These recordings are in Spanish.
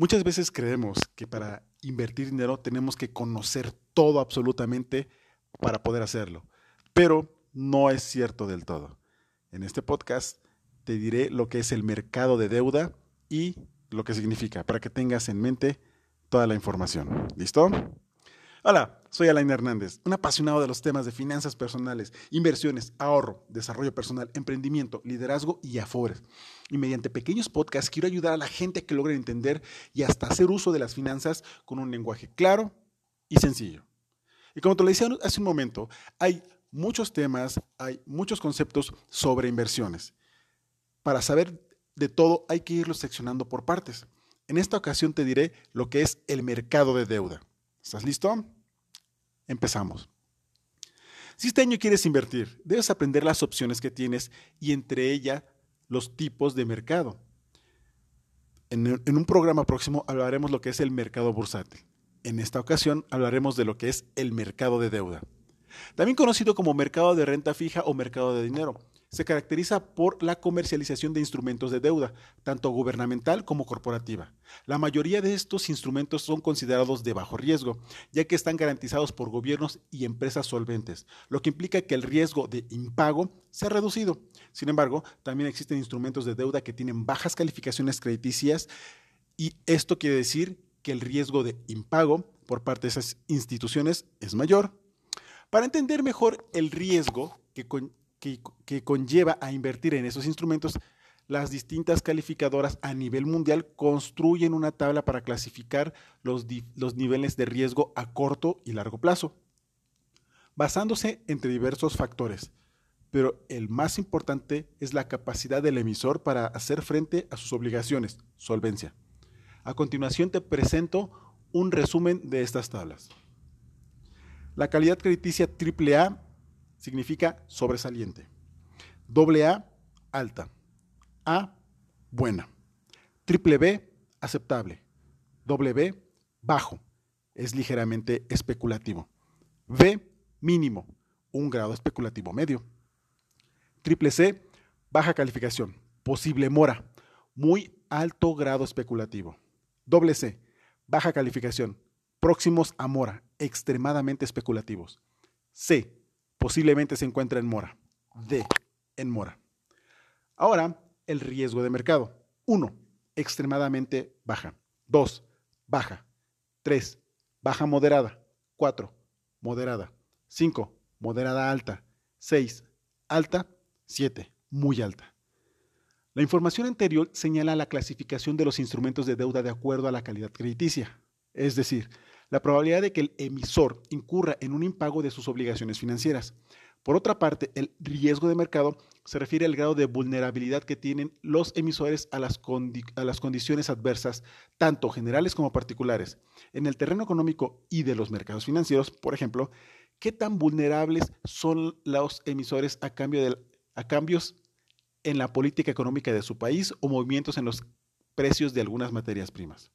Muchas veces creemos que para invertir dinero tenemos que conocer todo absolutamente para poder hacerlo, pero no es cierto del todo. En este podcast te diré lo que es el mercado de deuda y lo que significa, para que tengas en mente toda la información. ¿Listo? Hola, soy Alain Hernández, un apasionado de los temas de finanzas personales, inversiones, ahorro, desarrollo personal, emprendimiento, liderazgo y afores. Y mediante pequeños podcasts quiero ayudar a la gente a que logre entender y hasta hacer uso de las finanzas con un lenguaje claro y sencillo. Y como te lo decía hace un momento, hay muchos temas, hay muchos conceptos sobre inversiones. Para saber de todo hay que irlo seccionando por partes. En esta ocasión te diré lo que es el mercado de deuda. ¿Estás listo? Empezamos. Si este año quieres invertir, debes aprender las opciones que tienes y entre ellas los tipos de mercado. En, un programa próximo hablaremos lo que es el mercado bursátil. En esta ocasión hablaremos de lo que es el mercado de deuda. También conocido como mercado de renta fija o mercado de dinero se caracteriza por la comercialización de instrumentos de deuda, tanto gubernamental como corporativa. La mayoría de estos instrumentos son considerados de bajo riesgo, ya que están garantizados por gobiernos y empresas solventes, lo que implica que el riesgo de impago se ha reducido. Sin embargo, también existen instrumentos de deuda que tienen bajas calificaciones crediticias y esto quiere decir que el riesgo de impago por parte de esas instituciones es mayor. Para entender mejor el riesgo que, que, conlleva a invertir en esos instrumentos, las distintas calificadoras a nivel mundial construyen una tabla para clasificar los, los, niveles de riesgo a corto y largo plazo, basándose entre diversos factores. Pero el más importante es la capacidad del emisor para hacer frente a sus obligaciones, solvencia. A continuación te presento un resumen de estas tablas. La calidad crediticia AAA significa sobresaliente. Doble A, alta. A, buena. Triple B, aceptable. Doble B, bajo. Es ligeramente especulativo. B, mínimo. Un grado especulativo medio. Triple C, baja calificación. Posible mora. Muy alto grado especulativo. Doble C, baja calificación. Próximos a mora. Extremadamente especulativos. C, posiblemente se encuentra en mora. D, en mora. Ahora, el riesgo de mercado. 1. Extremadamente baja. 2. Baja. 3. Baja moderada. 4. Moderada. 5. Moderada alta. 6. Alta. 7. Muy alta. La información anterior señala la clasificación de los instrumentos de deuda de acuerdo a la calidad crediticia. Es decir, la probabilidad de que el emisor incurra en un impago de sus obligaciones financieras. Por otra parte, el riesgo de mercado se refiere al grado de vulnerabilidad que tienen los emisores a las, a las, condiciones adversas, tanto generales como particulares. En el terreno económico y de los mercados financieros, por ejemplo, ¿qué tan vulnerables son los emisores a, cambio de, a cambios en la política económica de su país o movimientos en los precios de algunas materias primas?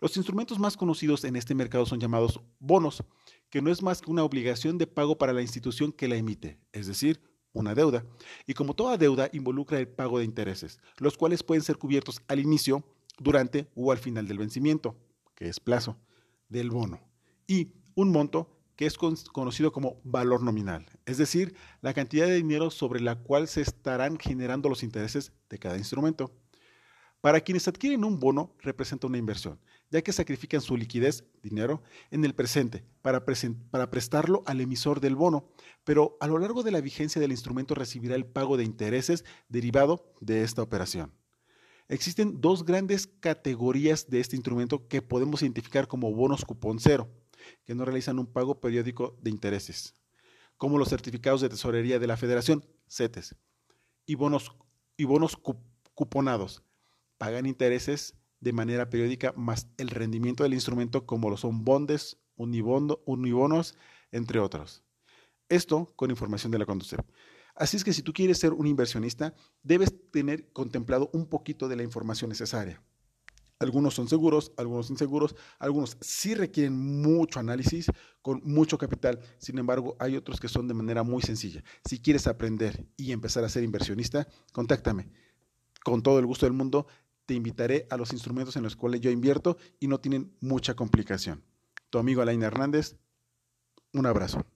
Los instrumentos más conocidos en este mercado son llamados bonos, que no es más que una obligación de pago para la institución que la emite, es decir, una deuda. Y como toda deuda involucra el pago de intereses, los cuales pueden ser cubiertos al inicio, durante o al final del vencimiento, que es plazo, del bono. Y un monto que es conocido como valor nominal, es decir, la cantidad de dinero sobre la cual se estarán generando los intereses de cada instrumento. Para quienes adquieren un bono, representa una inversión, ya que sacrifican su liquidez, dinero, en el presente para, prestarlo al emisor del bono, pero a lo largo de la vigencia del instrumento recibirá el pago de intereses derivado de esta operación. Existen dos grandes categorías de este instrumento que podemos identificar como bonos cupón cero, que no realizan un pago periódico de intereses, como los certificados de tesorería de la Federación, CETES, y bonos cuponados, pagan intereses de manera periódica más el rendimiento del instrumento como lo son bondes, unibonos, entre otros. Esto con información de la conducción. Así es que si tú quieres ser un inversionista, debes tener contemplado un poquito de la información necesaria. Algunos son seguros, algunos inseguros, algunos sí requieren mucho análisis con mucho capital. Sin embargo, hay otros que son de manera muy sencilla. Si quieres aprender y empezar a ser inversionista, contáctame. Con todo el gusto del mundo te invitaré a los instrumentos en los cuales yo invierto y no tienen mucha complicación. Tu amigo Alain Hernández, un abrazo.